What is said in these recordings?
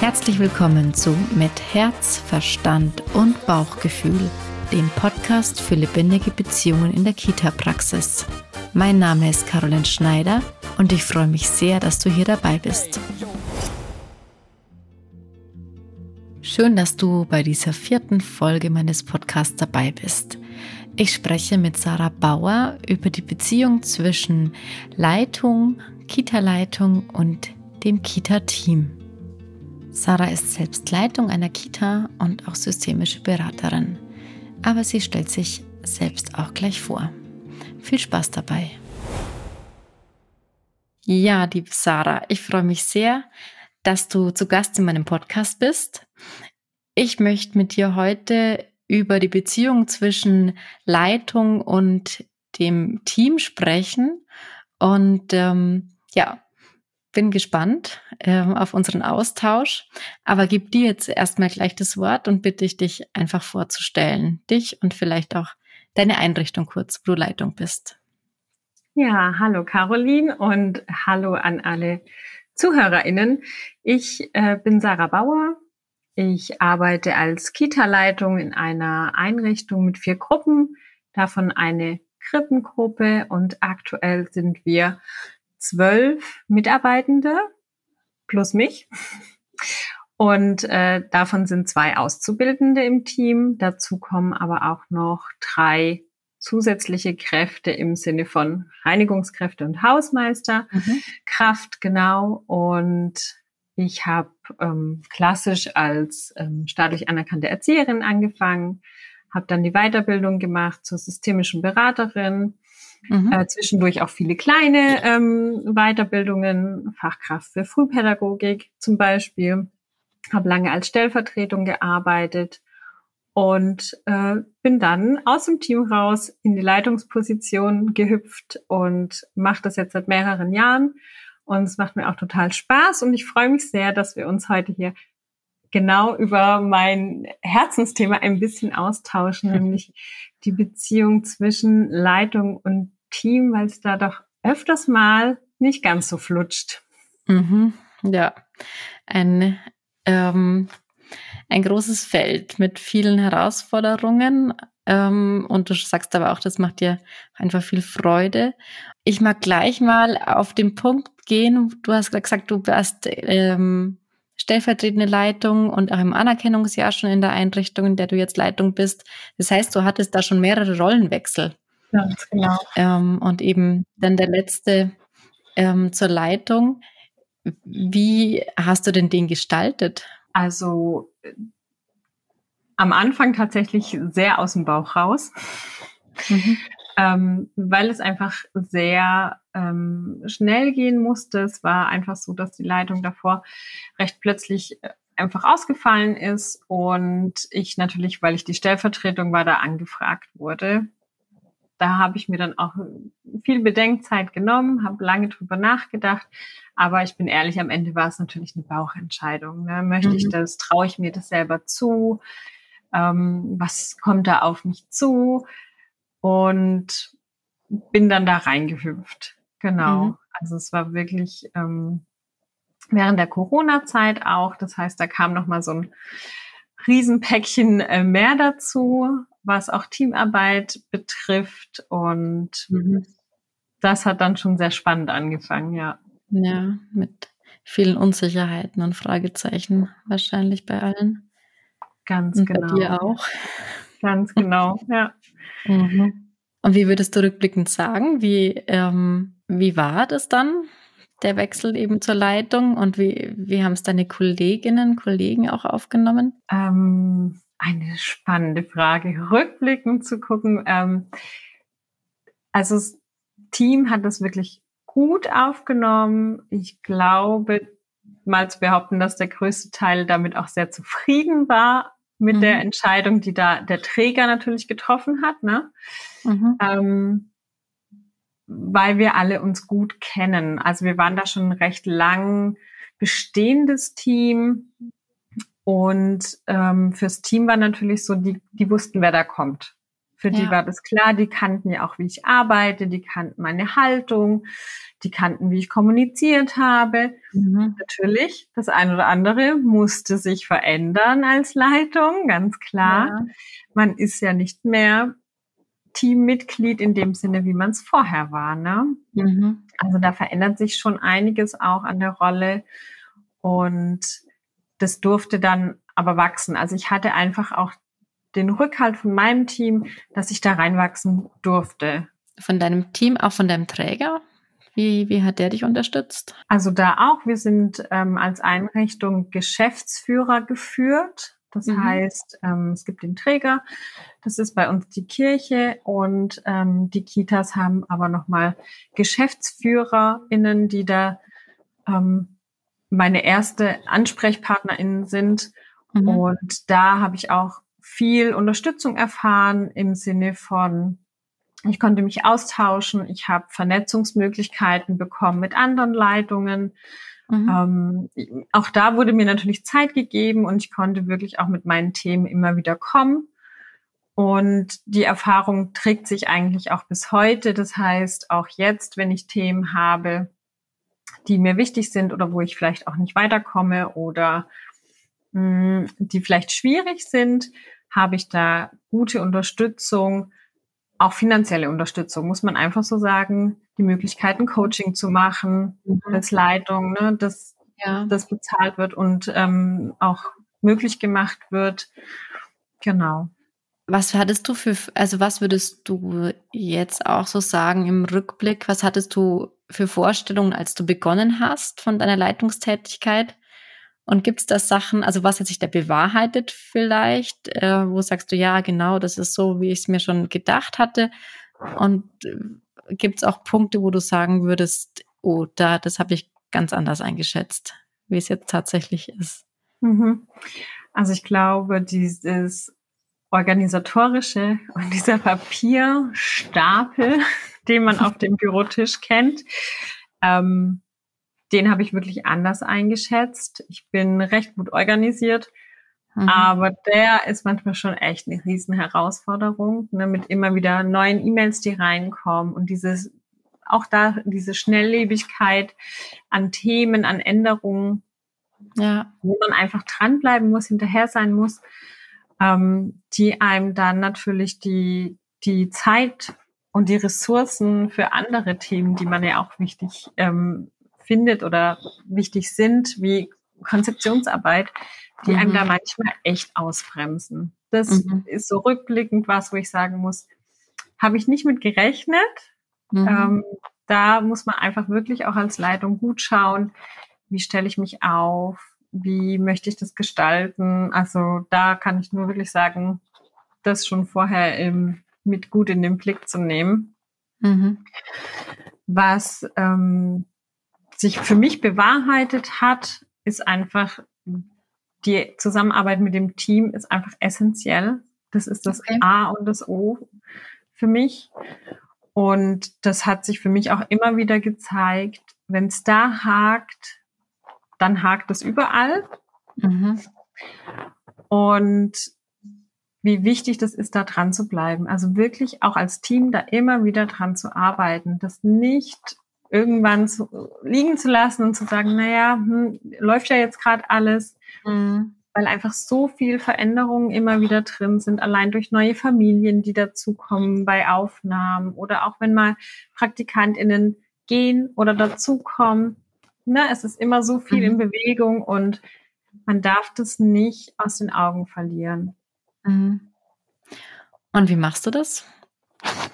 Herzlich willkommen zu Mit Herz, Verstand und Bauchgefühl, dem Podcast für lebendige Beziehungen in der Kita-Praxis. Mein Name ist Caroline Schneider und ich freue mich sehr, dass du hier dabei bist. Schön, dass du bei dieser vierten Folge meines Podcasts dabei bist. Ich spreche mit Sarah Bauer über die Beziehung zwischen Leitung, Kita-Leitung und dem Kita-Team. Sarah ist selbst Leitung einer Kita und auch systemische Beraterin. Aber sie stellt sich selbst auch gleich vor. Viel Spaß dabei. Ja, liebe Sarah, ich freue mich sehr, dass du zu Gast in meinem Podcast bist. Ich möchte mit dir heute über die Beziehung zwischen Leitung und dem Team sprechen. Und ähm, ja, bin gespannt äh, auf unseren Austausch, aber gib dir jetzt erstmal gleich das Wort und bitte ich dich einfach vorzustellen, dich und vielleicht auch deine Einrichtung kurz, wo du Leitung bist. Ja, hallo Caroline und hallo an alle ZuhörerInnen. Ich äh, bin Sarah Bauer. Ich arbeite als Kita-Leitung in einer Einrichtung mit vier Gruppen, davon eine Krippengruppe und aktuell sind wir zwölf Mitarbeitende plus mich. Und äh, davon sind zwei Auszubildende im Team. Dazu kommen aber auch noch drei zusätzliche Kräfte im Sinne von Reinigungskräfte und Hausmeister. Mhm. Genau. Und ich habe ähm, klassisch als ähm, staatlich anerkannte Erzieherin angefangen, habe dann die Weiterbildung gemacht zur systemischen Beraterin Mhm. Äh, zwischendurch auch viele kleine ähm, Weiterbildungen, Fachkraft für Frühpädagogik zum Beispiel. Habe lange als Stellvertretung gearbeitet und äh, bin dann aus dem Team raus in die Leitungsposition gehüpft und mache das jetzt seit mehreren Jahren. Und es macht mir auch total Spaß und ich freue mich sehr, dass wir uns heute hier genau über mein Herzensthema ein bisschen austauschen, nämlich die Beziehung zwischen Leitung und Team, weil es da doch öfters mal nicht ganz so flutscht. Mhm, ja, ein, ähm, ein großes Feld mit vielen Herausforderungen. Ähm, und du sagst aber auch, das macht dir einfach viel Freude. Ich mag gleich mal auf den Punkt gehen. Du hast gesagt, du warst ähm, stellvertretende Leitung und auch im Anerkennungsjahr schon in der Einrichtung, in der du jetzt Leitung bist. Das heißt, du hattest da schon mehrere Rollenwechsel. Ganz genau. Ähm, und eben dann der letzte ähm, zur Leitung. Wie hast du denn den gestaltet? Also äh, am Anfang tatsächlich sehr aus dem Bauch raus. Mhm ähm, weil es einfach sehr ähm, schnell gehen musste. Es war einfach so, dass die Leitung davor recht plötzlich äh, einfach ausgefallen ist und ich natürlich, weil ich die Stellvertretung war, da angefragt wurde. Da habe ich mir dann auch viel Bedenkzeit genommen, habe lange drüber nachgedacht, aber ich bin ehrlich, am Ende war es natürlich eine Bauchentscheidung. Ne? Möchte mhm. ich das, traue ich mir das selber zu? Ähm, was kommt da auf mich zu? Und bin dann da reingehüpft. Genau. Mhm. Also es war wirklich ähm, während der Corona-Zeit auch. Das heißt, da kam noch mal so ein Riesenpäckchen äh, mehr dazu, was auch Teamarbeit betrifft. Und mhm. das hat dann schon sehr spannend angefangen, ja. Ja, mit vielen Unsicherheiten und Fragezeichen wahrscheinlich bei allen. Ganz und genau. Bei dir auch. Ganz genau, ja. Mhm. Und wie würdest du rückblickend sagen, wie, ähm, wie war das dann, der Wechsel eben zur Leitung und wie, wie haben es deine Kolleginnen, Kollegen auch aufgenommen? Ähm, eine spannende Frage, rückblickend zu gucken. Ähm, also das Team hat das wirklich gut aufgenommen. Ich glaube, mal zu behaupten, dass der größte Teil damit auch sehr zufrieden war mit mhm. der Entscheidung, die da der Träger natürlich getroffen hat, ne? Mhm. Ähm, weil wir alle uns gut kennen. Also wir waren da schon ein recht lang bestehendes Team und ähm, fürs Team war natürlich so, die, die wussten, wer da kommt. Für die war das klar, die kannten ja auch, wie ich arbeite, die kannten meine Haltung, die kannten, wie ich kommuniziert habe. Mhm. Natürlich, das eine oder andere musste sich verändern als Leitung, ganz klar. Ja. Man ist ja nicht mehr Teammitglied in dem Sinne, wie man es vorher war. Ne? Mhm. Also da verändert sich schon einiges auch an der Rolle und das durfte dann aber wachsen. Also ich hatte einfach auch den Rückhalt von meinem Team, dass ich da reinwachsen durfte. Von deinem Team, auch von deinem Träger? Wie, wie hat der dich unterstützt? Also da auch. Wir sind ähm, als Einrichtung Geschäftsführer geführt. Das mhm. heißt, ähm, es gibt den Träger, das ist bei uns die Kirche und ähm, die Kitas haben aber nochmal GeschäftsführerInnen, die da ähm, meine erste AnsprechpartnerInnen sind. Mhm. Und da habe ich auch viel Unterstützung erfahren im Sinne von, ich konnte mich austauschen, ich habe Vernetzungsmöglichkeiten bekommen mit anderen Leitungen. Mhm. Ähm, auch da wurde mir natürlich Zeit gegeben und ich konnte wirklich auch mit meinen Themen immer wieder kommen. Und die Erfahrung trägt sich eigentlich auch bis heute. Das heißt, auch jetzt, wenn ich Themen habe, die mir wichtig sind oder wo ich vielleicht auch nicht weiterkomme oder mh, mm, die vielleicht schwierig sind, habe ich da gute Unterstützung, auch finanzielle Unterstützung, muss man einfach so sagen, die Möglichkeiten, Coaching zu machen mhm. als Leitung, ne, dass ja. das bezahlt wird und ähm, auch möglich gemacht wird. Genau. Was hattest du für, also was würdest du jetzt auch so sagen im Rückblick? Was hattest du für Vorstellungen, als du begonnen hast von deiner Leitungstätigkeit? Und gibt es da Sachen, also was hat sich da bewahrheitet vielleicht, äh, wo sagst du, ja, genau, das ist so, wie ich es mir schon gedacht hatte? Und äh, gibt es auch Punkte, wo du sagen würdest, oh, da, das habe ich ganz anders eingeschätzt, wie es jetzt tatsächlich ist? Mhm. Also ich glaube, dieses organisatorische und dieser Papierstapel, den man auf dem Bürotisch kennt, ähm, den habe ich wirklich anders eingeschätzt. Ich bin recht gut organisiert, mhm. aber der ist manchmal schon echt eine riesen Herausforderung, ne, mit immer wieder neuen E-Mails, die reinkommen und dieses auch da diese Schnelllebigkeit an Themen, an Änderungen, ja. wo man einfach dranbleiben muss, hinterher sein muss, ähm, die einem dann natürlich die, die Zeit und die Ressourcen für andere Themen, die man ja auch wichtig ähm, findet oder wichtig sind, wie Konzeptionsarbeit, die mhm. einem da manchmal echt ausbremsen. Das mhm. ist so rückblickend was, wo ich sagen muss, habe ich nicht mit gerechnet. Mhm. Ähm, da muss man einfach wirklich auch als Leitung gut schauen, wie stelle ich mich auf, wie möchte ich das gestalten. Also da kann ich nur wirklich sagen, das schon vorher im, mit gut in den Blick zu nehmen. Mhm. Was ähm, sich für mich bewahrheitet hat, ist einfach die Zusammenarbeit mit dem Team ist einfach essentiell. Das ist das okay. A und das O für mich. Und das hat sich für mich auch immer wieder gezeigt, wenn es da hakt, dann hakt es überall. Mhm. Und wie wichtig das ist, da dran zu bleiben. Also wirklich auch als Team da immer wieder dran zu arbeiten, das nicht irgendwann zu, liegen zu lassen und zu sagen, naja, hm, läuft ja jetzt gerade alles, mhm. weil einfach so viel Veränderungen immer wieder drin sind, allein durch neue Familien, die dazukommen bei Aufnahmen oder auch wenn mal PraktikantInnen gehen oder dazukommen. Ne, es ist immer so viel mhm. in Bewegung und man darf das nicht aus den Augen verlieren. Mhm. Und wie machst du das?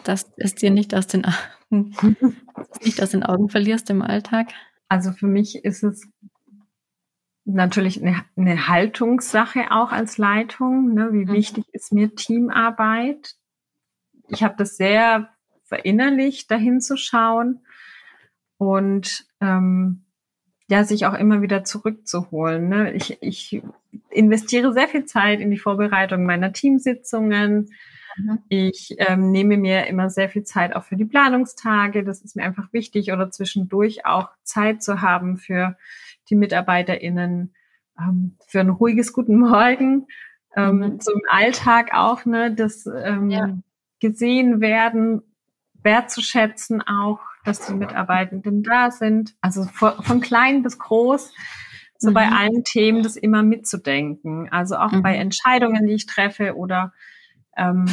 Dass es dir nicht aus den nicht aus den Augen verlierst im Alltag? Also für mich ist es natürlich eine, eine Haltungssache auch als Leitung. Ne? Wie mhm. wichtig ist mir Teamarbeit? Ich habe das sehr verinnerlicht, dahin zu schauen und ähm, ja, sich auch immer wieder zurückzuholen. Ne? Ich, ich investiere sehr viel Zeit in die Vorbereitung meiner Teamsitzungen, Mhm. Ich ähm, nehme mir immer sehr viel Zeit auch für die Planungstage. Das ist mir einfach wichtig oder zwischendurch auch Zeit zu haben für die MitarbeiterInnen, ähm, für ein ruhiges Guten Morgen. Ähm, mhm. So im Alltag auch, ne, das, ähm, ja. gesehen werden, wertzuschätzen auch, dass die Mitarbeitenden da sind. Also von klein bis groß, so mhm. bei allen Themen das immer mitzudenken. Also auch mhm. bei Entscheidungen, die ich treffe oder ähm,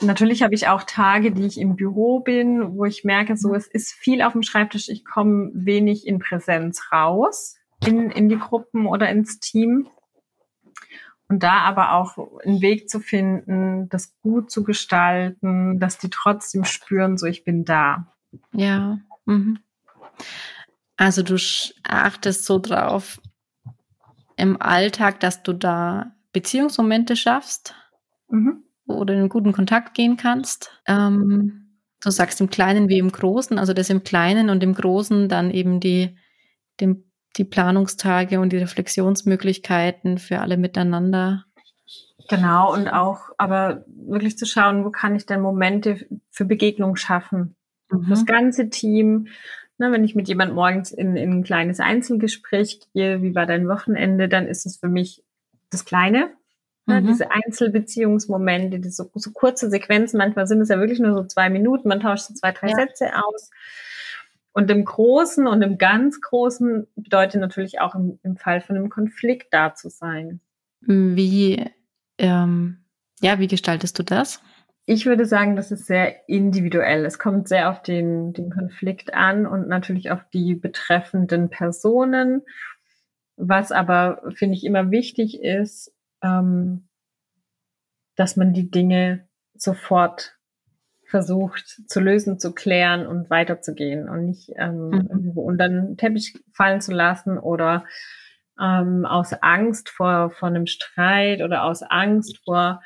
natürlich habe ich auch Tage, die ich im Büro bin, wo ich merke, so es ist viel auf dem Schreibtisch, ich komme wenig in Präsenz raus in, in die Gruppen oder ins Team. Und da aber auch einen Weg zu finden, das gut zu gestalten, dass die trotzdem spüren, so ich bin da. Ja. Mhm. Also du achtest so drauf im Alltag, dass du da Beziehungsmomente schaffst mhm. Oder in einen guten Kontakt gehen kannst. Ähm, du sagst im Kleinen wie im Großen, also das im Kleinen und im Großen dann eben die, den die Planungstage und die Reflexionsmöglichkeiten für alle miteinander. Genau, und auch aber wirklich zu schauen, wo kann ich denn Momente für Begegnung schaffen. Mhm. Das ganze Team, ne, wenn ich mit jemand morgens in, in ein kleines Einzelgespräch gehe, wie war dein Wochenende, dann ist es für mich das Kleine. Ne, mhm. Diese Einzelbeziehungsmomente, diese so, so, kurze Sequenzen, manchmal sind es ja wirklich nur so zwei Minuten, man tauscht so zwei, drei ja. Sätze aus. Und im Großen und im ganz Großen bedeutet natürlich auch im, im Fall von einem Konflikt da zu sein. Wie, ähm, ja, wie gestaltest du das? Ich würde sagen, das ist sehr individuell. Es kommt sehr auf den, den Konflikt an und natürlich auf die betreffenden Personen. Was aber, finde ich, immer wichtig ist, ähm, dass man die Dinge sofort versucht zu lösen, zu klären und weiterzugehen und nicht ähm, mhm. irgendwo unter den Teppich fallen zu lassen oder ähm, aus Angst vor, vor einem Streit oder aus Angst vor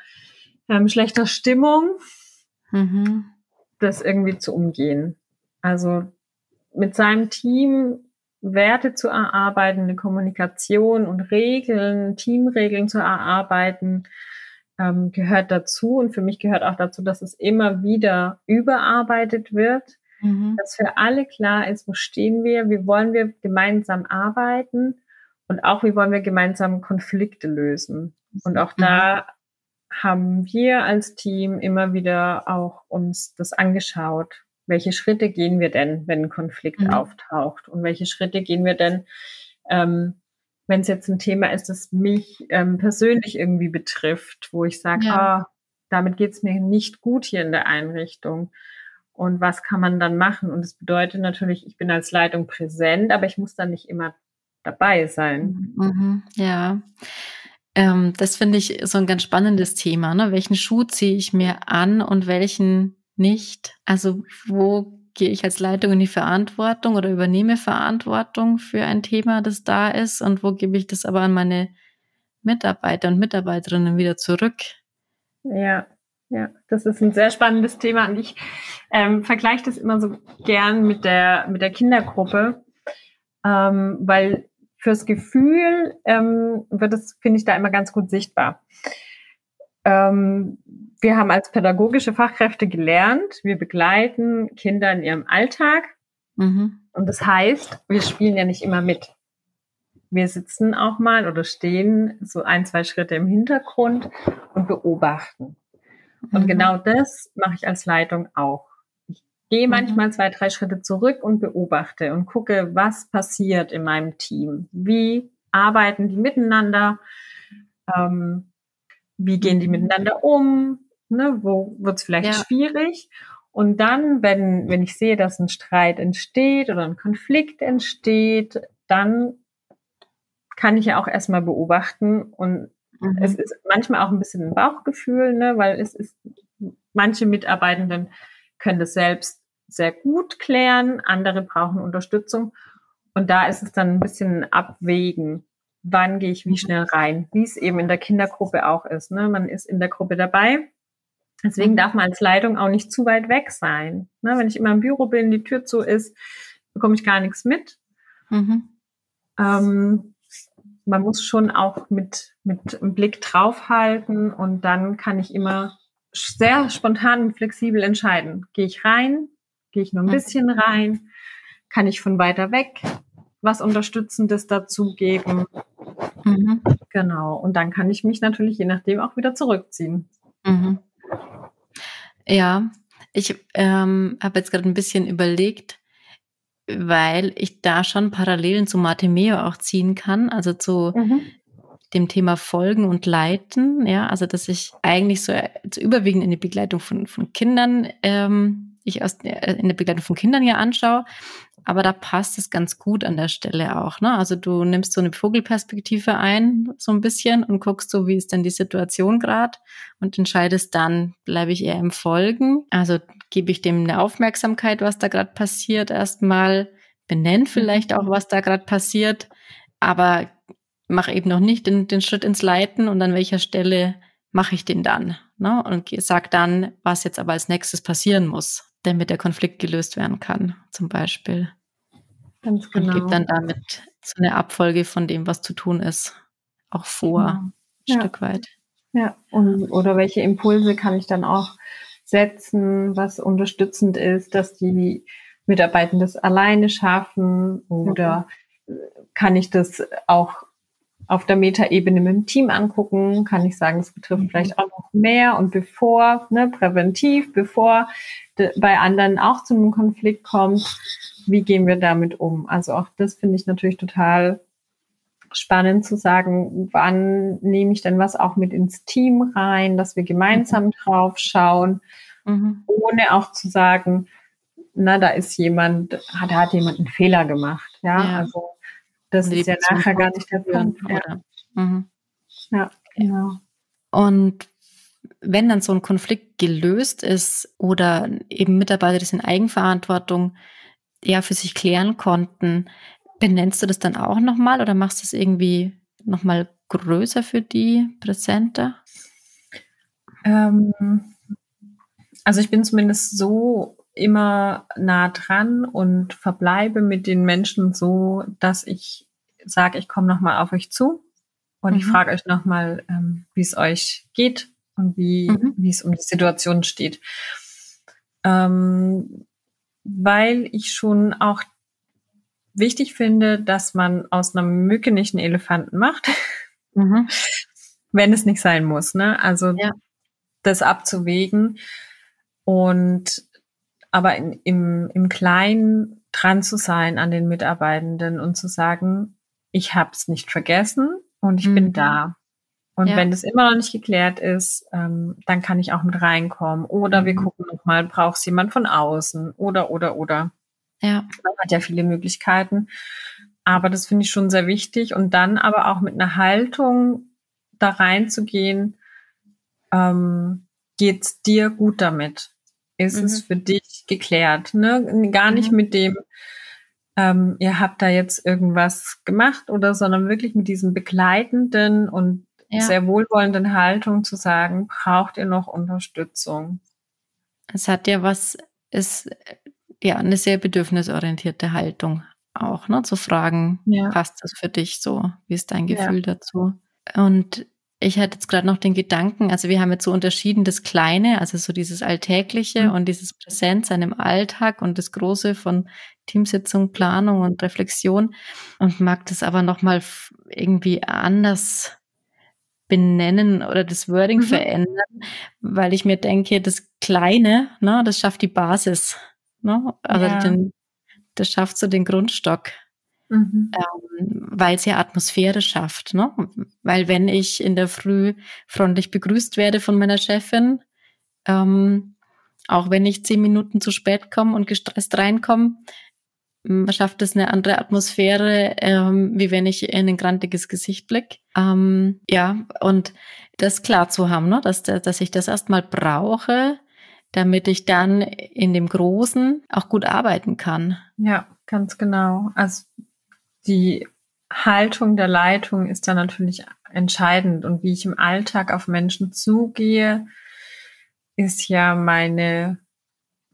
ähm, schlechter Stimmung mhm. das irgendwie zu umgehen. Also mit seinem Team Werte zu erarbeiten, eine Kommunikation und Regeln, Teamregeln zu erarbeiten, ähm, gehört dazu. Und für mich gehört auch dazu, dass es immer wieder überarbeitet wird, mhm. dass für alle klar ist, wo stehen wir, wie wollen wir gemeinsam arbeiten und auch wie wollen wir gemeinsam Konflikte lösen. Und auch mhm. da haben wir als Team immer wieder auch uns das angeschaut. Welche Schritte gehen wir denn, wenn ein Konflikt mhm. auftaucht? Und welche Schritte gehen wir denn, ähm, wenn es jetzt ein Thema ist, das mich ähm, persönlich irgendwie betrifft, wo ich sage, ja. ah, damit geht's mir nicht gut hier in der Einrichtung. Und was kann man dann machen? Und das bedeutet natürlich, ich bin als Leitung präsent, aber ich muss dann nicht immer dabei sein. Mhm, ja. Ähm, das finde ich so ein ganz spannendes Thema. Ne? Welchen Schuh ziehe ich mir an und welchen nicht? Also wo gehe ich als Leitung in die Verantwortung oder übernehme Verantwortung für ein Thema, das da ist und wo gebe ich das aber an meine Mitarbeiter und Mitarbeiterinnen wieder zurück? Ja, ja, das ist ein sehr spannendes Thema und ich ähm, vergleiche das immer so gern mit der, mit der Kindergruppe, ähm, weil fürs Gefühl ähm, wird es, finde ich, da immer ganz gut sichtbar. Ähm, wir haben als pädagogische Fachkräfte gelernt, wir begleiten Kinder in ihrem Alltag. Mhm. Und das heißt, wir spielen ja nicht immer mit. Wir sitzen auch mal oder stehen so ein, zwei Schritte im Hintergrund und beobachten. Und mhm. genau das mache ich als Leitung auch. Ich gehe mhm. manchmal zwei, drei Schritte zurück und beobachte und gucke, was passiert in meinem Team. Wie arbeiten die miteinander? Ähm, wie gehen die miteinander um, ne, wo wird es vielleicht ja. schwierig. Und dann, wenn, wenn ich sehe, dass ein Streit entsteht oder ein Konflikt entsteht, dann kann ich ja auch erstmal beobachten und mhm. es ist manchmal auch ein bisschen ein Bauchgefühl, ne, weil es ist, manche Mitarbeitenden können das selbst sehr gut klären, andere brauchen Unterstützung. Und da ist es dann ein bisschen abwägen wann gehe ich wie schnell rein, wie es eben in der Kindergruppe auch ist. Ne? Man ist in der Gruppe dabei. Deswegen mhm. darf man als Leitung auch nicht zu weit weg sein. Ne? Wenn ich immer im Büro bin, die Tür zu ist, bekomme ich gar nichts mit. Mhm. Ähm, man muss schon auch mit, mit einem Blick draufhalten und dann kann ich immer sehr spontan und flexibel entscheiden. Gehe ich rein? Gehe ich nur ein mhm. bisschen rein? Kann ich von weiter weg was Unterstützendes dazugeben? Mhm. Genau. Und dann kann ich mich natürlich je nachdem auch wieder zurückziehen. Mhm. Ja, ich ähm, habe jetzt gerade ein bisschen überlegt, weil ich da schon Parallelen zu Martimeo auch ziehen kann, also zu mhm. dem Thema Folgen und Leiten, ja, also dass ich eigentlich so zu überwiegend in die Begleitung von, von Kindern, ähm, ich aus, äh, in der Begleitung von Kindern ja anschaue, aber da passt es ganz gut an der Stelle auch. Ne? Also du nimmst so eine Vogelperspektive ein, so ein bisschen und guckst so, wie ist denn die Situation gerade und entscheidest dann, bleibe ich eher im Folgen. Also gebe ich dem eine Aufmerksamkeit, was da gerade passiert, erstmal benenn vielleicht auch, was da gerade passiert, aber mach eben noch nicht den, den Schritt ins Leiten und an welcher Stelle mache ich den dann. Ne? Und sag dann, was jetzt aber als nächstes passieren muss damit der Konflikt gelöst werden kann, zum Beispiel. Ganz genau. Und gibt dann damit so eine Abfolge von dem, was zu tun ist, auch vor, genau. ein ja. Stück weit. Ja, und, oder welche Impulse kann ich dann auch setzen, was unterstützend ist, dass die Mitarbeitenden das alleine schaffen oder mhm. kann ich das auch auf der Metaebene mit dem Team angucken, kann ich sagen, es betrifft mhm. vielleicht auch noch mehr und bevor, ne, präventiv, bevor bei anderen auch zu einem Konflikt kommt, wie gehen wir damit um? Also auch das finde ich natürlich total spannend zu sagen, wann nehme ich denn was auch mit ins Team rein, dass wir gemeinsam mhm. drauf schauen, mhm. ohne auch zu sagen, na, da ist jemand, hat, hat jemand einen Fehler gemacht. Ja, ja. also das ist ja nachher gar nicht der Punkt. Ja. Mhm. ja, genau. Und wenn dann so ein Konflikt gelöst ist oder eben Mitarbeiter das in Eigenverantwortung ja für sich klären konnten, benennst du das dann auch nochmal oder machst du es irgendwie nochmal größer für die, präsenter? Ähm, also ich bin zumindest so immer nah dran und verbleibe mit den Menschen so, dass ich sage, ich komme nochmal auf euch zu und mhm. ich frage euch nochmal, ähm, wie es euch geht und wie, mhm. wie es um die Situation steht. Ähm, weil ich schon auch wichtig finde, dass man aus einer Mücke nicht einen Elefanten macht, mhm. wenn es nicht sein muss. Ne? Also ja. das abzuwägen und aber in, im, im Kleinen dran zu sein an den Mitarbeitenden und zu sagen, ich habe es nicht vergessen und ich mhm. bin da. Und ja. wenn das immer noch nicht geklärt ist, ähm, dann kann ich auch mit reinkommen. Oder wir mhm. gucken nochmal, braucht es jemand von außen? Oder, oder, oder. Ja. Man hat ja viele Möglichkeiten. Aber das finde ich schon sehr wichtig. Und dann aber auch mit einer Haltung da reinzugehen, ähm, geht's dir gut damit? Ist mhm. es für dich geklärt? Ne? Gar nicht mhm. mit dem, ähm, ihr habt da jetzt irgendwas gemacht oder, sondern wirklich mit diesem begleitenden und ja. sehr wohlwollenden Haltung zu sagen, braucht ihr noch Unterstützung? Es hat ja was, ist ja eine sehr bedürfnisorientierte Haltung auch, ne? Zu fragen, ja. passt das für dich so? Wie ist dein Gefühl ja. dazu? Und ich hatte jetzt gerade noch den Gedanken, also wir haben jetzt so unterschieden das Kleine, also so dieses Alltägliche mhm. und dieses Präsenz dem Alltag und das Große von Teamsitzung, Planung und Reflexion und mag das aber nochmal irgendwie anders benennen oder das Wording mhm. verändern, weil ich mir denke, das Kleine, ne, das schafft die Basis. Ne? Also ja. den, das schafft so den Grundstock. Mhm. Ähm, weil es ja Atmosphäre schafft. Ne? Weil wenn ich in der Früh freundlich begrüßt werde von meiner Chefin, ähm, auch wenn ich zehn Minuten zu spät komme und gestresst reinkomme, schafft es eine andere Atmosphäre, ähm, wie wenn ich in ein grantiges Gesicht blicke. Ähm, ja, und das klar zu haben, ne? dass, dass ich das erstmal brauche, damit ich dann in dem Großen auch gut arbeiten kann. Ja, ganz genau. Also die Haltung der Leitung ist da natürlich entscheidend und wie ich im Alltag auf Menschen zugehe, ist ja meine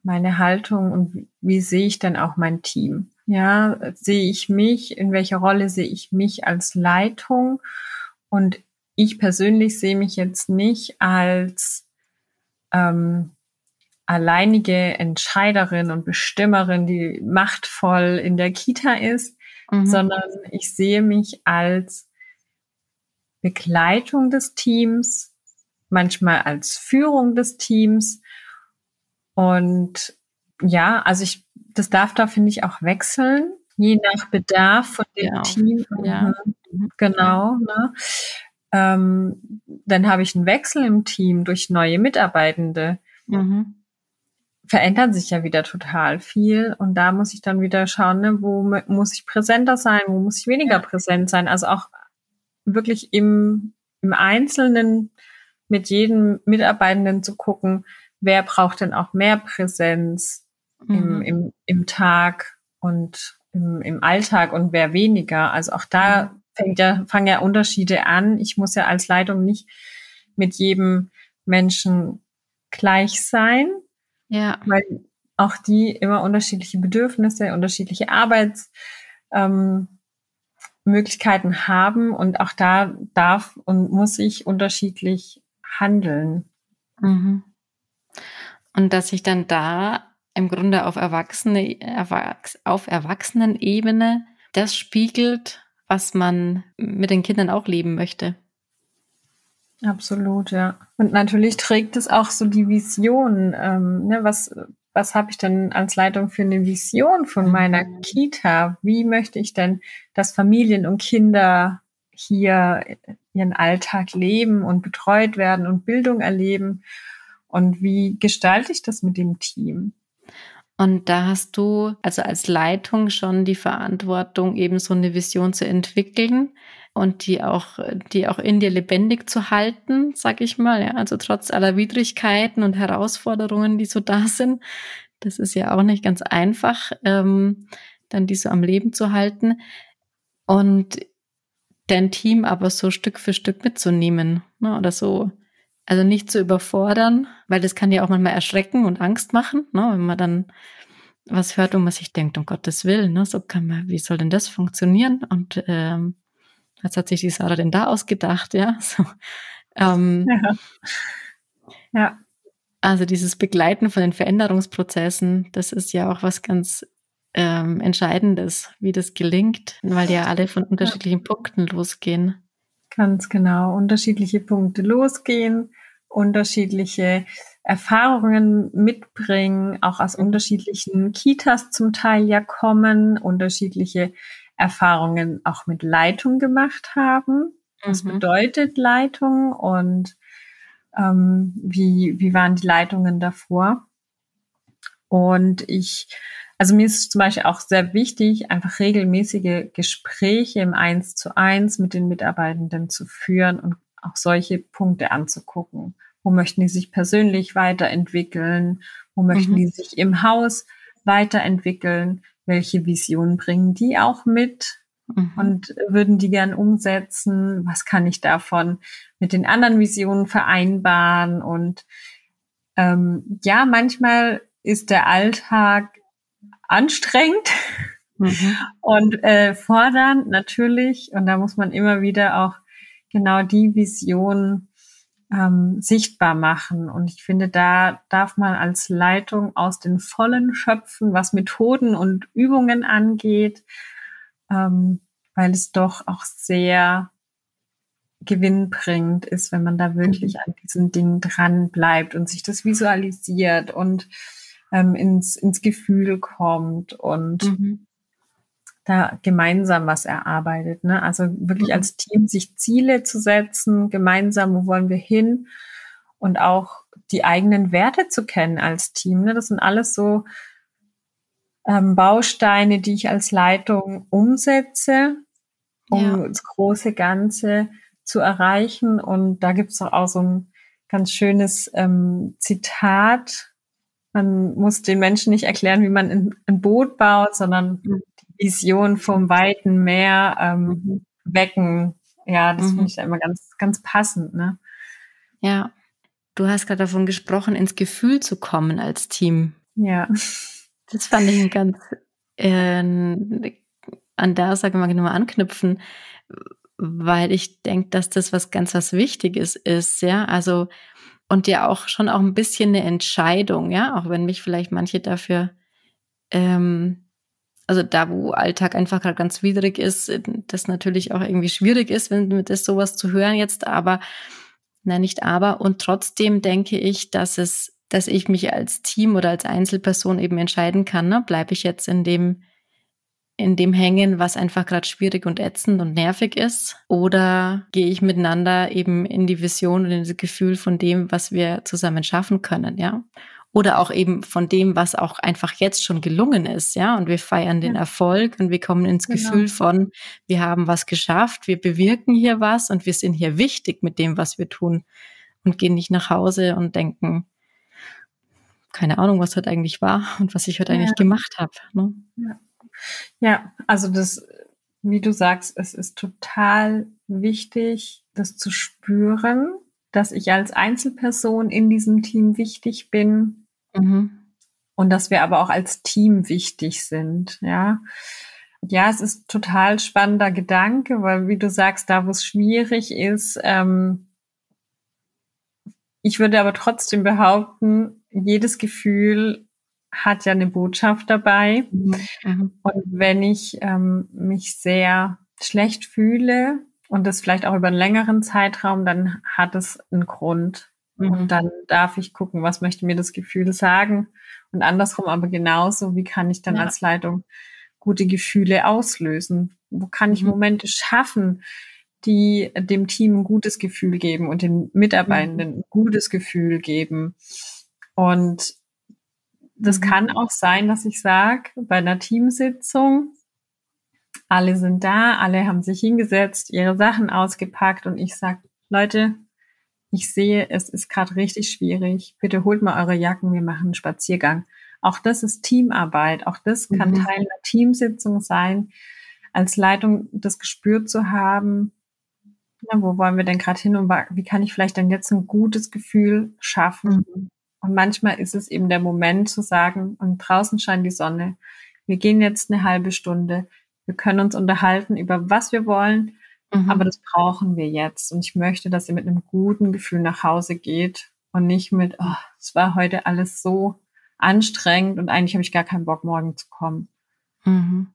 meine Haltung und wie sehe ich denn auch mein Team? Ja, sehe ich mich, in welcher Rolle sehe ich mich als Leitung? Und ich persönlich sehe mich jetzt nicht als ähm, alleinige Entscheiderin und Bestimmerin, die machtvoll in der Kita ist, mhm. sondern ich sehe mich als Begleitung des Teams, manchmal als Führung des Teams Und ja, also ich, das darf da, finde ich, auch wechseln, je nach Bedarf von dem ja. Team. Ja. Mhm. Genau. Ne? Ähm, dann habe ich einen Wechsel im Team durch neue Mitarbeitende. Mhm. Verändert sich ja wieder total viel und da muss ich dann wieder schauen, ne, wo muss ich präsenter sein, wo muss ich weniger ja. präsent sein. Also auch wirklich im, im Einzelnen mit jedem Mitarbeitenden zu gucken, wer braucht denn auch mehr Präsenz mhm. im, im, im Tag und im, im Alltag und wer weniger. Also auch da mhm. fängt ja, fangen ja Unterschiede an. Ich muss ja als Leitung nicht mit jedem Menschen gleich sein. Ja. Weil auch die immer unterschiedliche Bedürfnisse, unterschiedliche Arbeitsmöglichkeiten ähm, haben und auch da darf und muss ich unterschiedlich handeln. Mhm. Und dass ich dann da im Grunde auf Erwachsene, Erwachs auf Erwachsenenebene das spiegelt, was man mit den Kindern auch leben möchte. Absolut, ja. Und natürlich trägt es auch so die Vision. Ähm, ne, was was habe ich denn als Leitung für eine Vision von meiner mhm. Kita? Wie möchte ich denn, dass Familien und Kinder hier ihren Alltag leben und betreut werden und Bildung erleben? Und wie gestalte ich das mit dem Team? Und da hast du also als Leitung schon die Verantwortung, eben so eine Vision zu entwickeln und die auch, die auch in dir lebendig zu halten, sag ich mal. Ja, also trotz aller Widrigkeiten und Herausforderungen, die so da sind. Das ist ja auch nicht ganz einfach, ähm, dann die so am Leben zu halten. Und dein Team aber so Stück für Stück mitzunehmen ne, oder so. Also nicht zu überfordern, weil das kann ja auch manchmal erschrecken und Angst machen, ne, wenn man dann was hört und man sich denkt, um Gottes Willen, ne, so kann man, wie soll denn das funktionieren? Und ähm, was hat sich die Sarah denn da ausgedacht, ja? So, ähm, ja. ja. Also dieses Begleiten von den Veränderungsprozessen, das ist ja auch was ganz ähm, Entscheidendes, wie das gelingt, weil ja alle von unterschiedlichen. Punkten losgehen. Ganz genau, unterschiedliche Punkte losgehen, unterschiedliche Erfahrungen mitbringen, auch aus unterschiedlichen Kitas zum Teil ja kommen, unterschiedliche Erfahrungen auch mit Leitung gemacht haben. Was mhm. bedeutet Leitung und ähm, wie, wie waren die Leitungen davor? Und ich, also mir ist zum Beispiel auch sehr wichtig, einfach regelmäßige Gespräche im Eins zu eins mit den Mitarbeitenden zu führen und auch solche Punkte anzugucken. Wo möchten die sich persönlich weiterentwickeln? Wo möchten mhm. die sich im Haus weiterentwickeln? Welche Visionen bringen die auch mit mhm. und würden die gern umsetzen? Was kann ich davon mit den anderen Visionen vereinbaren? Und ähm, ja, manchmal ist der Alltag anstrengend mhm. und äh, fordernd natürlich. Und da muss man immer wieder auch genau die Vision ähm, sichtbar machen. Und ich finde, da darf man als Leitung aus den Vollen schöpfen, was Methoden und Übungen angeht, ähm, weil es doch auch sehr gewinnbringend ist, wenn man da wirklich an diesen Dingen dran bleibt und sich das visualisiert und ähm, ins, ins Gefühl kommt und mhm da gemeinsam was erarbeitet. Ne? Also wirklich mhm. als Team sich Ziele zu setzen, gemeinsam, wo wollen wir hin und auch die eigenen Werte zu kennen als Team. Ne? Das sind alles so ähm, Bausteine, die ich als Leitung umsetze, um ja. das große Ganze zu erreichen. Und da gibt es auch so ein ganz schönes ähm, Zitat. Man muss den Menschen nicht erklären, wie man ein, ein Boot baut, sondern mhm. Vision vom weiten Meer ähm, mhm. wecken. Ja, das mhm. finde ich da immer ganz, ganz passend. Ne? Ja, du hast gerade davon gesprochen, ins Gefühl zu kommen als Team. Ja. Das fand ich ein ganz, äh, an der Aussage ich nochmal anknüpfen, weil ich denke, dass das was ganz was Wichtiges ist, ja. Also, und ja auch schon auch ein bisschen eine Entscheidung, ja, auch wenn mich vielleicht manche dafür ähm, also da, wo Alltag einfach gerade ganz widrig ist, das natürlich auch irgendwie schwierig ist, wenn das sowas zu hören jetzt, aber, nein, nicht aber. Und trotzdem denke ich, dass es, dass ich mich als Team oder als Einzelperson eben entscheiden kann, ne? bleibe ich jetzt in dem in dem hängen, was einfach gerade schwierig und ätzend und nervig ist? Oder gehe ich miteinander eben in die Vision und in das Gefühl von dem, was wir zusammen schaffen können, ja? Oder auch eben von dem, was auch einfach jetzt schon gelungen ist, ja? Und wir feiern den ja. Erfolg und wir kommen ins genau. Gefühl von, wir haben was geschafft, wir bewirken hier was und wir sind hier wichtig mit dem, was wir tun und gehen nicht nach Hause und denken, keine Ahnung, was heute eigentlich war und was ich heute ja. eigentlich gemacht habe. Ne? Ja. Ja, also das, wie du sagst, es ist total wichtig, das zu spüren, dass ich als Einzelperson in diesem Team wichtig bin mhm. und dass wir aber auch als Team wichtig sind. Ja, ja, es ist total spannender Gedanke, weil wie du sagst, da wo es schwierig ist, ähm, ich würde aber trotzdem behaupten, jedes Gefühl hat ja eine Botschaft dabei. Mhm. mhm. Und wenn ich ähm, mich sehr schlecht fühle und das vielleicht auch über einen längeren Zeitraum, dann hat es einen Grund. Mhm. Und dann darf ich gucken, was möchte mir das Gefühl sagen. Und andersrum aber genauso, wie kann ich dann ja. als Leitung gute Gefühle auslösen? Wo kann ich mhm. Momente schaffen, die dem Team ein gutes Gefühl geben und den Mitarbeitenden mhm. ein gutes Gefühl geben? Und das mhm. kann auch sein, dass ich sage, bei einer Teamsitzung, alle sind da, alle haben sich hingesetzt, ihre Sachen ausgepackt und ich sage, Leute, ich sehe, es ist gerade richtig schwierig. Bitte holt mal eure Jacken, wir machen einen Spaziergang. Auch das ist Teamarbeit. Auch das kann mhm. Teil einer Teamsitzung sein, als Leitung das Gespür zu haben, na, wo wollen wir denn gerade hin und wie kann ich vielleicht dann jetzt ein gutes Gefühl schaffen? Mhm. Und manchmal ist es eben der Moment zu sagen, und draußen scheint die Sonne. Wir gehen jetzt eine halbe Stunde. Wir können uns unterhalten über was wir wollen, mhm. aber das brauchen wir jetzt. Und ich möchte, dass ihr mit einem guten Gefühl nach Hause geht und nicht mit, oh, es war heute alles so anstrengend und eigentlich habe ich gar keinen Bock, morgen zu kommen. Mhm.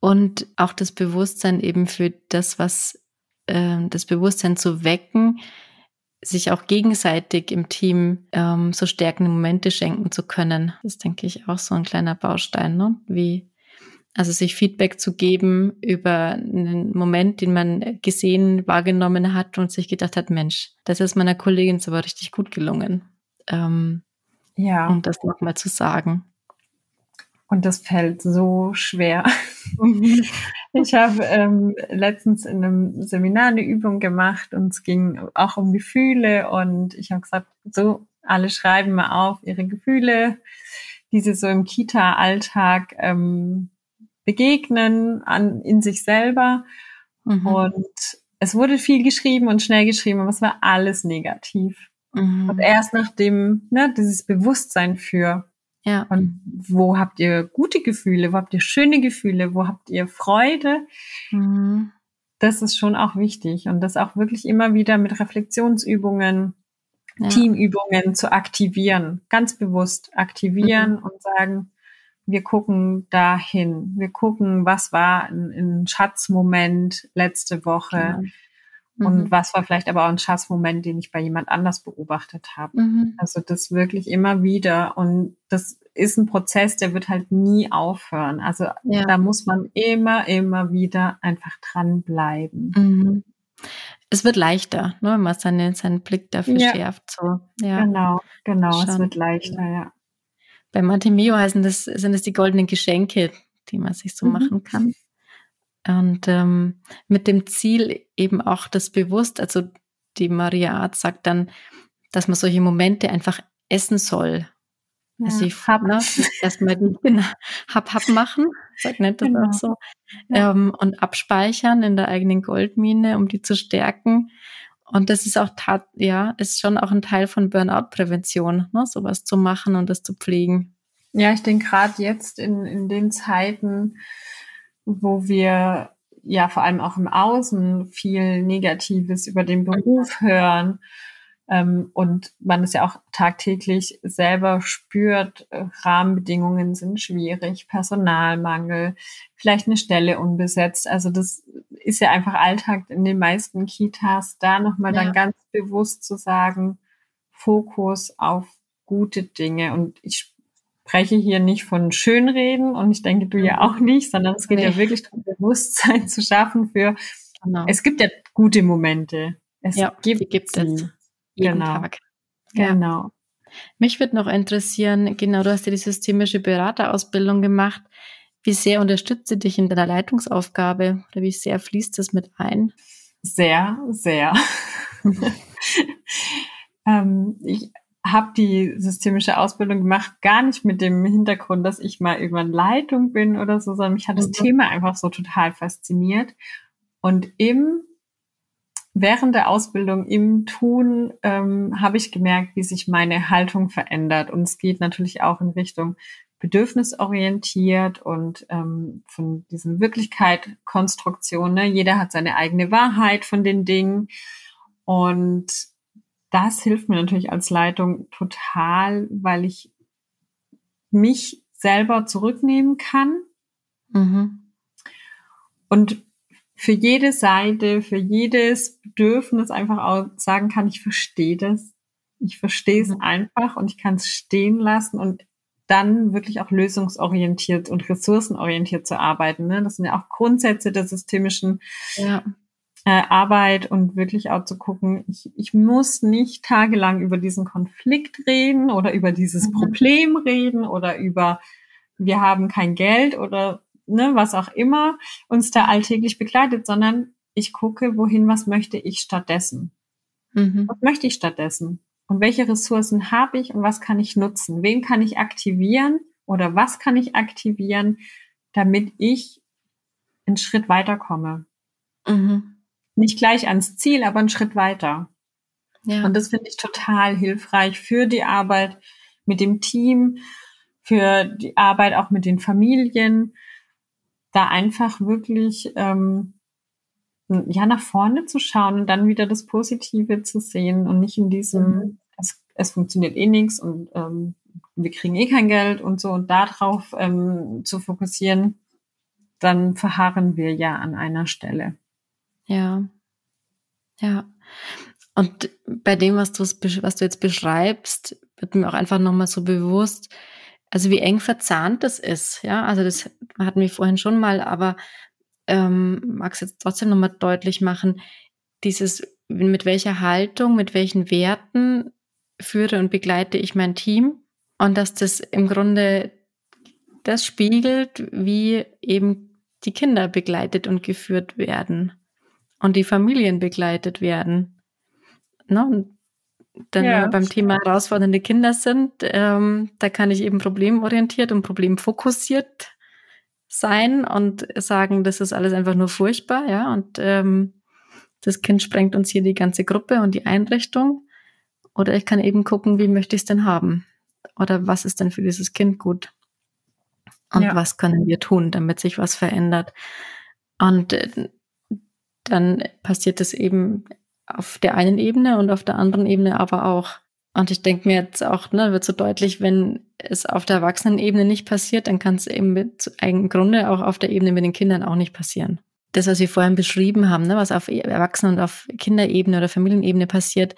Und auch das Bewusstsein eben für das, was äh, das Bewusstsein zu wecken, sich auch gegenseitig im Team ähm, so stärkende Momente schenken zu können. Das denke ich auch so ein kleiner Baustein, ne? Wie also sich Feedback zu geben über einen Moment, den man gesehen, wahrgenommen hat und sich gedacht hat, Mensch, das ist meiner Kollegin aber richtig gut gelungen. Ähm, ja. Und das nochmal zu sagen. Und das fällt so schwer. Ich habe ähm, letztens in einem Seminar eine Übung gemacht und es ging auch um Gefühle und ich habe gesagt, so, alle schreiben mal auf ihre Gefühle, die sie so im Kita-Alltag ähm, begegnen an, in sich selber. Mhm. Und es wurde viel geschrieben und schnell geschrieben, aber es war alles negativ. Mhm. Und erst nachdem ne, dieses Bewusstsein für ja. Und wo habt ihr gute Gefühle? Wo habt ihr schöne Gefühle? Wo habt ihr Freude? Mhm. Das ist schon auch wichtig und das auch wirklich immer wieder mit Reflexionsübungen, ja. Teamübungen zu aktivieren, ganz bewusst aktivieren mhm. und sagen, wir gucken dahin, wir gucken, was war ein, ein Schatzmoment letzte Woche. Ja. Und mhm. was war vielleicht aber auch ein Schatzmoment, den ich bei jemand anders beobachtet habe. Mhm. Also das wirklich immer wieder. Und das ist ein Prozess, der wird halt nie aufhören. Also ja. da muss man immer, immer wieder einfach dranbleiben. Mhm. Es wird leichter, ne, wenn man seine, seinen Blick dafür ja. schärft. So. Ja. Genau, genau, Schon. es wird leichter, ja. Bei Martimeo heißen das, sind das die goldenen Geschenke, die man sich so mhm. machen kann. Und ähm, mit dem Ziel eben auch das bewusst, also die Maria Art sagt dann, dass man solche Momente einfach essen soll. Ja, also ich hab, ne, erstmal die genau, hab, hab machen, sagt nicht das genau. auch so, ja. ähm, und abspeichern in der eigenen Goldmine, um die zu stärken. Und das ist auch tat, ja, ist schon auch ein Teil von Burnout-Prävention, ne, sowas zu machen und das zu pflegen. Ja, ich denke gerade jetzt in, in den Zeiten, wo wir ja vor allem auch im Außen viel Negatives über den Beruf hören ähm, und man es ja auch tagtäglich selber spürt, äh, Rahmenbedingungen sind schwierig, Personalmangel, vielleicht eine Stelle unbesetzt. Also das ist ja einfach Alltag in den meisten Kitas, da nochmal ja. dann ganz bewusst zu sagen, Fokus auf gute Dinge. Und ich spreche hier nicht von Schönreden und ich denke du ja mhm. auch nicht, sondern es geht nee. ja wirklich darum, Bewusstsein zu schaffen für, genau. es gibt ja gute Momente. Es ja, gibt, die gibt es jeden genau. Tag. Ja. Genau. Mich würde noch interessieren, genau, du hast ja die systemische Beraterausbildung gemacht. Wie sehr unterstützt sie dich in deiner Leitungsaufgabe oder wie sehr fließt das mit ein? Sehr, sehr. ähm, ich habe die systemische Ausbildung gemacht, gar nicht mit dem Hintergrund, dass ich mal irgendwann Leitung bin oder so, sondern mich hat das mhm. Thema einfach so total fasziniert. Und im während der Ausbildung im Tun ähm, habe ich gemerkt, wie sich meine Haltung verändert. Und es geht natürlich auch in Richtung bedürfnisorientiert und ähm, von diesen Wirklichkeitkonstruktionen. Ne? Jeder hat seine eigene Wahrheit von den Dingen. Und das hilft mir natürlich als Leitung total, weil ich mich selber zurücknehmen kann. Mhm. Und für jede Seite, für jedes Bedürfnis einfach auch sagen kann, ich verstehe das. Ich verstehe es mhm. einfach und ich kann es stehen lassen und dann wirklich auch lösungsorientiert und ressourcenorientiert zu arbeiten. Ne? Das sind ja auch Grundsätze der systemischen ja. äh, Arbeit und wirklich auch zu gucken, ich, ich muss nicht tagelang über diesen Konflikt reden oder über dieses mhm. Problem reden oder über wir haben kein Geld oder ne, was auch immer uns da alltäglich begleitet, sondern ich gucke, wohin, was möchte ich stattdessen? Mhm. Was möchte ich stattdessen? Und welche Ressourcen habe ich und was kann ich nutzen? Wen kann ich aktivieren oder was kann ich aktivieren, damit ich einen Schritt weiterkomme? Mhm. Nicht gleich ans Ziel, aber einen Schritt weiter. Ja. Und das finde ich total hilfreich für die Arbeit mit dem Team, für die Arbeit auch mit den Familien da einfach wirklich ähm, ja nach vorne zu schauen und dann wieder das Positive zu sehen und nicht in diesem, mhm. es, es funktioniert eh nichts und ähm, wir kriegen eh kein Geld und so und darauf ähm, zu fokussieren, dann verharren wir ja an einer Stelle. Ja, ja. Und bei dem, was du, was du jetzt beschreibst, wird mir auch einfach nochmal so bewusst, also wie eng verzahnt das ist. Ja, also das hatten wir vorhin schon mal, aber ähm, mag es jetzt trotzdem nochmal deutlich machen, dieses, mit welcher Haltung, mit welchen Werten führe und begleite ich mein Team und dass das im Grunde das spiegelt, wie eben die Kinder begleitet und geführt werden und die Familien begleitet werden. Ne? Dann ja. beim Thema herausfordernde Kinder sind, ähm, da kann ich eben problemorientiert und problemfokussiert sein und sagen, das ist alles einfach nur furchtbar, ja, und ähm, das Kind sprengt uns hier die ganze Gruppe und die Einrichtung. Oder ich kann eben gucken, wie möchte ich es denn haben? Oder was ist denn für dieses Kind gut? Und ja. was können wir tun, damit sich was verändert? Und äh, dann passiert es eben auf der einen Ebene und auf der anderen Ebene aber auch. Und ich denke mir jetzt auch, ne, wird so deutlich, wenn es auf der Erwachsenenebene nicht passiert, dann kann es eben mit, im Grunde auch auf der Ebene mit den Kindern auch nicht passieren. Das, was wir vorhin beschrieben haben, ne, was auf Erwachsenen- und auf Kinderebene oder Familienebene passiert,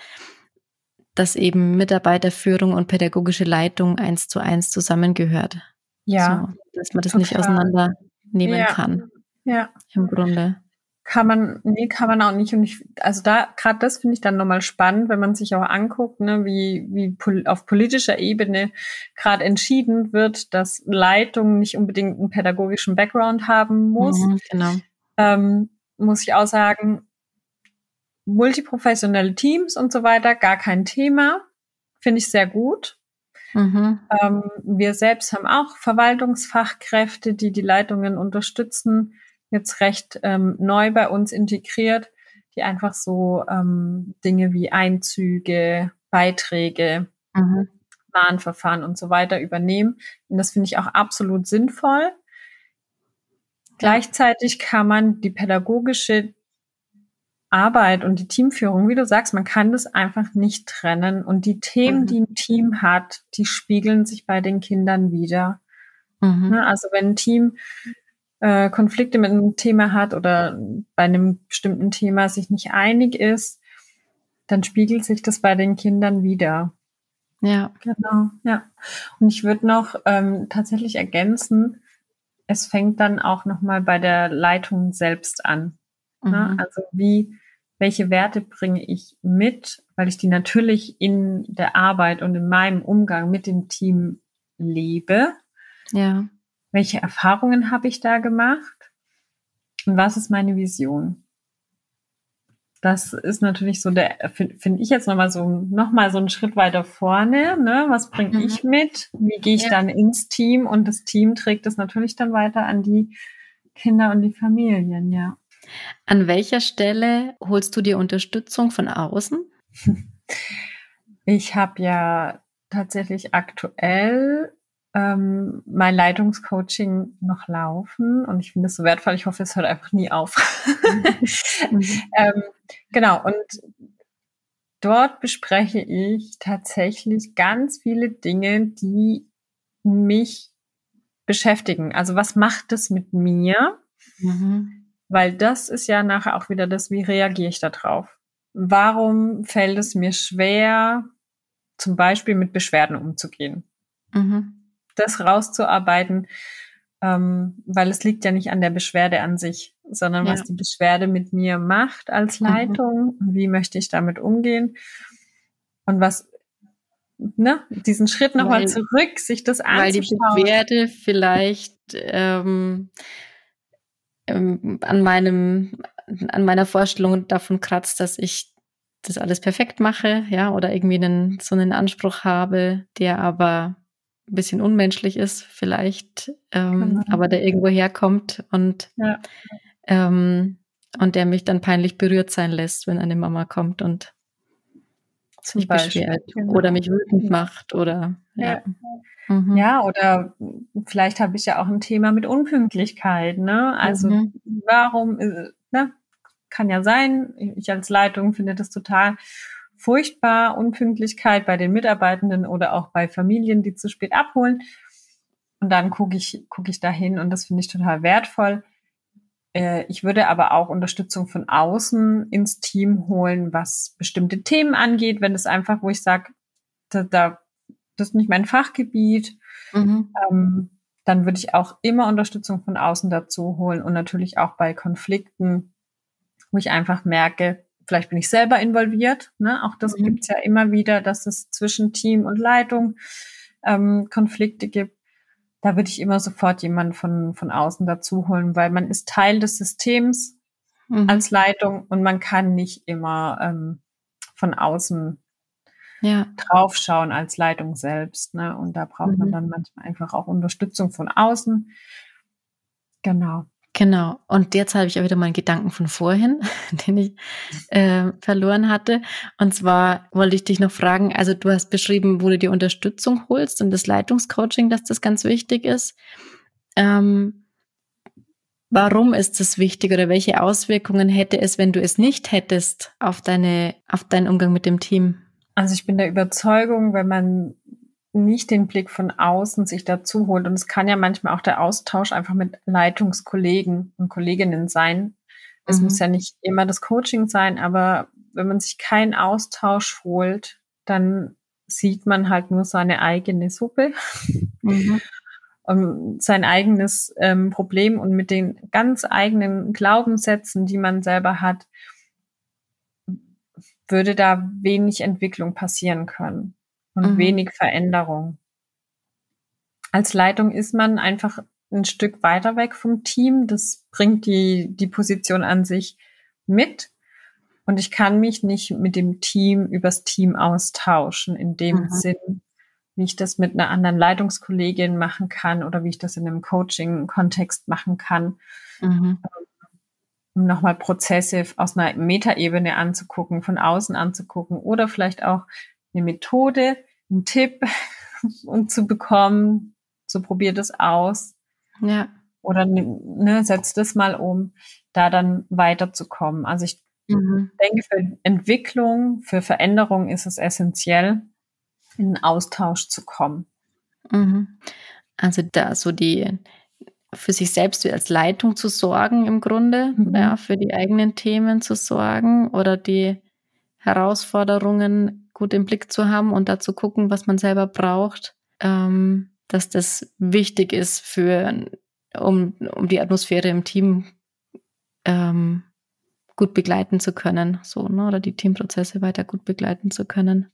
dass eben Mitarbeiterführung und pädagogische Leitung eins zu eins zusammengehört. Ja. So, dass man das total. nicht auseinandernehmen ja. kann. Ja. Im Grunde kann man, nee, kann man auch nicht. Und ich, also da, gerade das finde ich dann nochmal spannend, wenn man sich auch anguckt, ne, wie, wie pol auf politischer Ebene gerade entschieden wird, dass Leitung nicht unbedingt einen pädagogischen Background haben muss. Mhm, genau. Ähm, muss ich auch sagen, multiprofessionelle Teams und so weiter, gar kein Thema. Finde ich sehr gut. Mhm. Ähm, wir selbst haben auch Verwaltungsfachkräfte, die die Leitungen unterstützen jetzt recht ähm, neu bei uns integriert, die einfach so ähm, Dinge wie Einzüge, Beiträge, mhm. Mahnverfahren und so weiter übernehmen. Und das finde ich auch absolut sinnvoll. Gleichzeitig kann man die pädagogische Arbeit und die Teamführung, wie du sagst, man kann das einfach nicht trennen. Und die Themen, mhm. die ein Team hat, die spiegeln sich bei den Kindern wieder. Mhm. Ne, also wenn ein Team äh, Konflikte mit einem Thema hat oder bei einem bestimmten Thema sich nicht einig ist, dann spiegelt sich das bei den Kindern wieder. Ja. Genau, ja. Und ich würde noch ähm, tatsächlich ergänzen, es fängt dann auch nochmal bei der Leitung selbst an. Ne? Mhm. Ne? Also wie, welche Werte bringe ich mit, weil ich die natürlich in der Arbeit und in meinem Umgang mit dem Team lebe. Ja. Welche Erfahrungen habe ich da gemacht? Und was ist meine Vision? Das ist natürlich so der, finde find ich jetzt nochmal so, noch mal so einen Schritt weiter vorne. Ne? Was bringe mhm. ich mit? Wie gehe ich ja. dann ins Team? Und das Team trägt es natürlich dann weiter an die Kinder und die Familien, ja. An welcher Stelle holst du dir Unterstützung von außen? Ich habe ja tatsächlich aktuell ähm, mein Leitungscoaching noch laufen und ich finde es so wertvoll. Ich hoffe, es hört einfach nie auf. mhm. ähm, genau, und dort bespreche ich tatsächlich ganz viele Dinge, die mich beschäftigen. Also was macht es mit mir? Mhm. Weil das ist ja nachher auch wieder das, wie reagiere ich da drauf? Warum fällt es mir schwer, zum Beispiel mit Beschwerden umzugehen? Mhm das rauszuarbeiten, ähm, weil es liegt ja nicht an der Beschwerde an sich, sondern ja. was die Beschwerde mit mir macht als mhm. Leitung, mhm. wie möchte ich damit umgehen und was ne, diesen Schritt nochmal zurück, sich das anzuschauen. Weil die Beschwerde vielleicht ähm, ähm, an meinem, an meiner Vorstellung davon kratzt, dass ich das alles perfekt mache, ja, oder irgendwie einen, so einen Anspruch habe, der aber ein bisschen unmenschlich ist, vielleicht, ähm, genau. aber der irgendwo herkommt und, ja. ähm, und der mich dann peinlich berührt sein lässt, wenn eine Mama kommt und Zum sich Beispiel, beschwert genau. oder mich wütend macht oder ja. Ja, mhm. ja oder vielleicht habe ich ja auch ein Thema mit Unpünktlichkeit, ne? Also mhm. warum, äh, ne? Kann ja sein, ich als Leitung finde das total furchtbar Unpünktlichkeit bei den Mitarbeitenden oder auch bei Familien, die zu spät abholen. Und dann gucke ich, gucke ich dahin und das finde ich total wertvoll. Äh, ich würde aber auch Unterstützung von außen ins Team holen, was bestimmte Themen angeht, wenn es einfach, wo ich sage, da, da, das ist nicht mein Fachgebiet, mhm. ähm, dann würde ich auch immer Unterstützung von außen dazu holen und natürlich auch bei Konflikten, wo ich einfach merke, vielleicht bin ich selber involviert. Ne? Auch das mhm. gibt's ja immer wieder, dass es zwischen Team und Leitung ähm, Konflikte gibt. Da würde ich immer sofort jemanden von, von außen dazu holen, weil man ist Teil des Systems mhm. als Leitung und man kann nicht immer ähm, von außen ja. draufschauen als Leitung selbst. Ne? Und da braucht mhm. man dann manchmal einfach auch Unterstützung von außen. Genau. Genau. Und jetzt habe ich auch wieder meinen Gedanken von vorhin, den ich äh, verloren hatte. Und zwar wollte ich dich noch fragen, also du hast beschrieben, wo du die Unterstützung holst und das Leitungscoaching, dass das ganz wichtig ist. Ähm, warum ist das wichtig oder welche Auswirkungen hätte es, wenn du es nicht hättest auf deine, auf deinen Umgang mit dem Team? Also ich bin der Überzeugung, wenn man nicht den Blick von außen sich dazu holt. Und es kann ja manchmal auch der Austausch einfach mit Leitungskollegen und Kolleginnen sein. Es mhm. muss ja nicht immer das Coaching sein, aber wenn man sich keinen Austausch holt, dann sieht man halt nur seine eigene Suppe mhm. und sein eigenes ähm, Problem und mit den ganz eigenen Glaubenssätzen, die man selber hat, würde da wenig Entwicklung passieren können und mhm. wenig Veränderung. Als Leitung ist man einfach ein Stück weiter weg vom Team. Das bringt die, die Position an sich mit. Und ich kann mich nicht mit dem Team übers Team austauschen, in dem mhm. Sinn, wie ich das mit einer anderen Leitungskollegin machen kann oder wie ich das in einem Coaching-Kontext machen kann. Mhm. Um nochmal Prozesse aus einer Metaebene anzugucken, von außen anzugucken oder vielleicht auch eine Methode, einen Tipp und zu bekommen, so probiert es aus. Ja. Oder ne, setzt es mal um, da dann weiterzukommen. Also ich mhm. denke, für Entwicklung, für Veränderung ist es essentiell, in einen Austausch zu kommen. Mhm. Also da so die für sich selbst als Leitung zu sorgen im Grunde, mhm. ja, für die eigenen Themen zu sorgen oder die Herausforderungen gut im Blick zu haben und da zu gucken, was man selber braucht, ähm, dass das wichtig ist für, um, um die Atmosphäre im Team ähm, gut begleiten zu können, so, ne, oder die Teamprozesse weiter gut begleiten zu können.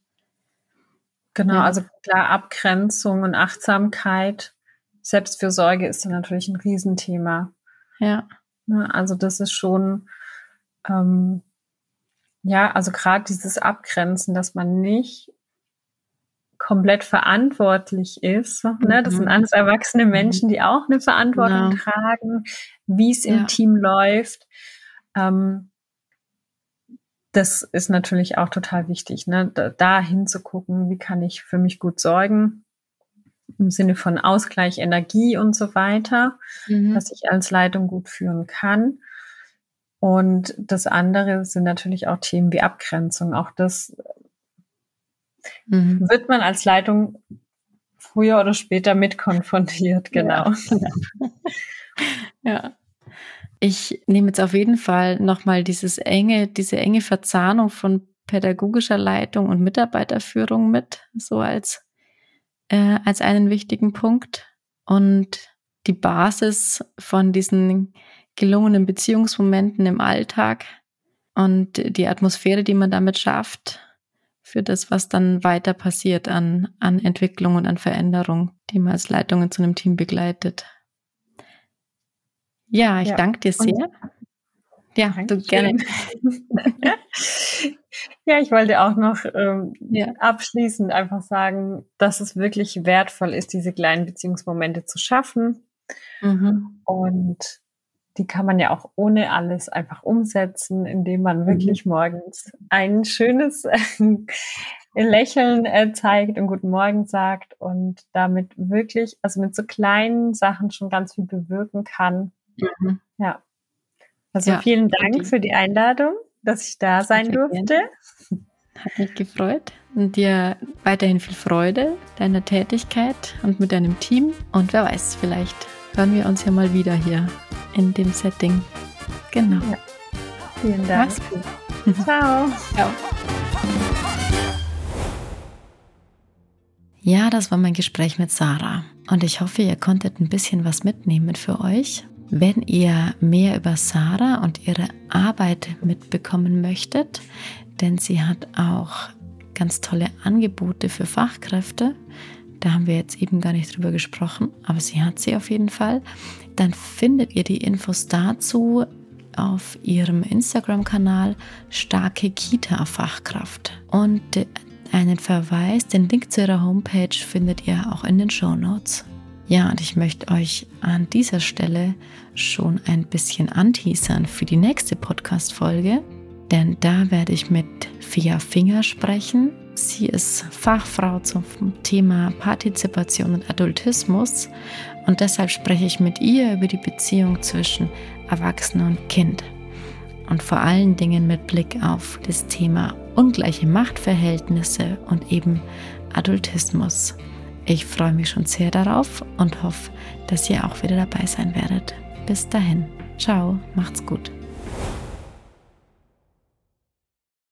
Genau, also klar, Abgrenzung und Achtsamkeit, Selbstfürsorge ist dann natürlich ein Riesenthema. Ja. Ne, also das ist schon, ähm, ja, also gerade dieses Abgrenzen, dass man nicht komplett verantwortlich ist. Ne? Das sind mhm. alles erwachsene Menschen, die auch eine Verantwortung genau. tragen, wie es im ja. Team läuft. Ähm, das ist natürlich auch total wichtig, ne? da, da hinzugucken, wie kann ich für mich gut sorgen, im Sinne von Ausgleich, Energie und so weiter, mhm. dass ich als Leitung gut führen kann. Und das andere sind natürlich auch Themen wie Abgrenzung. Auch das mhm. wird man als Leitung früher oder später mit konfrontiert, genau. Ja. ja. Ich nehme jetzt auf jeden Fall nochmal dieses enge, diese enge Verzahnung von pädagogischer Leitung und Mitarbeiterführung mit, so als, äh, als einen wichtigen Punkt. Und die Basis von diesen gelungenen Beziehungsmomenten im Alltag und die Atmosphäre, die man damit schafft, für das, was dann weiter passiert an, an Entwicklung und an Veränderung, die man als Leitung zu einem Team begleitet. Ja, ich ja. danke dir sehr. Und ja, du gerne. ja, ich wollte auch noch ähm, ja. abschließend einfach sagen, dass es wirklich wertvoll ist, diese kleinen Beziehungsmomente zu schaffen. Mhm. Und die kann man ja auch ohne alles einfach umsetzen, indem man mhm. wirklich morgens ein schönes Lächeln äh, zeigt und Guten Morgen sagt und damit wirklich, also mit so kleinen Sachen schon ganz viel bewirken kann. Mhm. Ja. Also ja, vielen Dank okay. für die Einladung, dass ich da sein durfte. Hat mich gefreut und dir weiterhin viel Freude deiner Tätigkeit und mit deinem Team. Und wer weiß, vielleicht hören wir uns ja mal wieder hier in dem Setting. Genau. Ja. Vielen Dank. Mach's gut. Ciao. Ciao. Ja, das war mein Gespräch mit Sarah und ich hoffe, ihr konntet ein bisschen was mitnehmen für euch. Wenn ihr mehr über Sarah und ihre Arbeit mitbekommen möchtet, denn sie hat auch ganz tolle Angebote für Fachkräfte, da haben wir jetzt eben gar nicht drüber gesprochen, aber sie hat sie auf jeden Fall, dann findet ihr die Infos dazu auf ihrem Instagram-Kanal Starke Kita-Fachkraft. Und einen Verweis, den Link zu ihrer Homepage findet ihr auch in den Show Notes. Ja, und ich möchte euch an dieser Stelle schon ein bisschen anteasern für die nächste Podcast-Folge, denn da werde ich mit Fia Finger sprechen. Sie ist Fachfrau zum Thema Partizipation und Adultismus und deshalb spreche ich mit ihr über die Beziehung zwischen Erwachsenen und Kind und vor allen Dingen mit Blick auf das Thema ungleiche Machtverhältnisse und eben Adultismus. Ich freue mich schon sehr darauf und hoffe, dass ihr auch wieder dabei sein werdet. Bis dahin, ciao, macht's gut.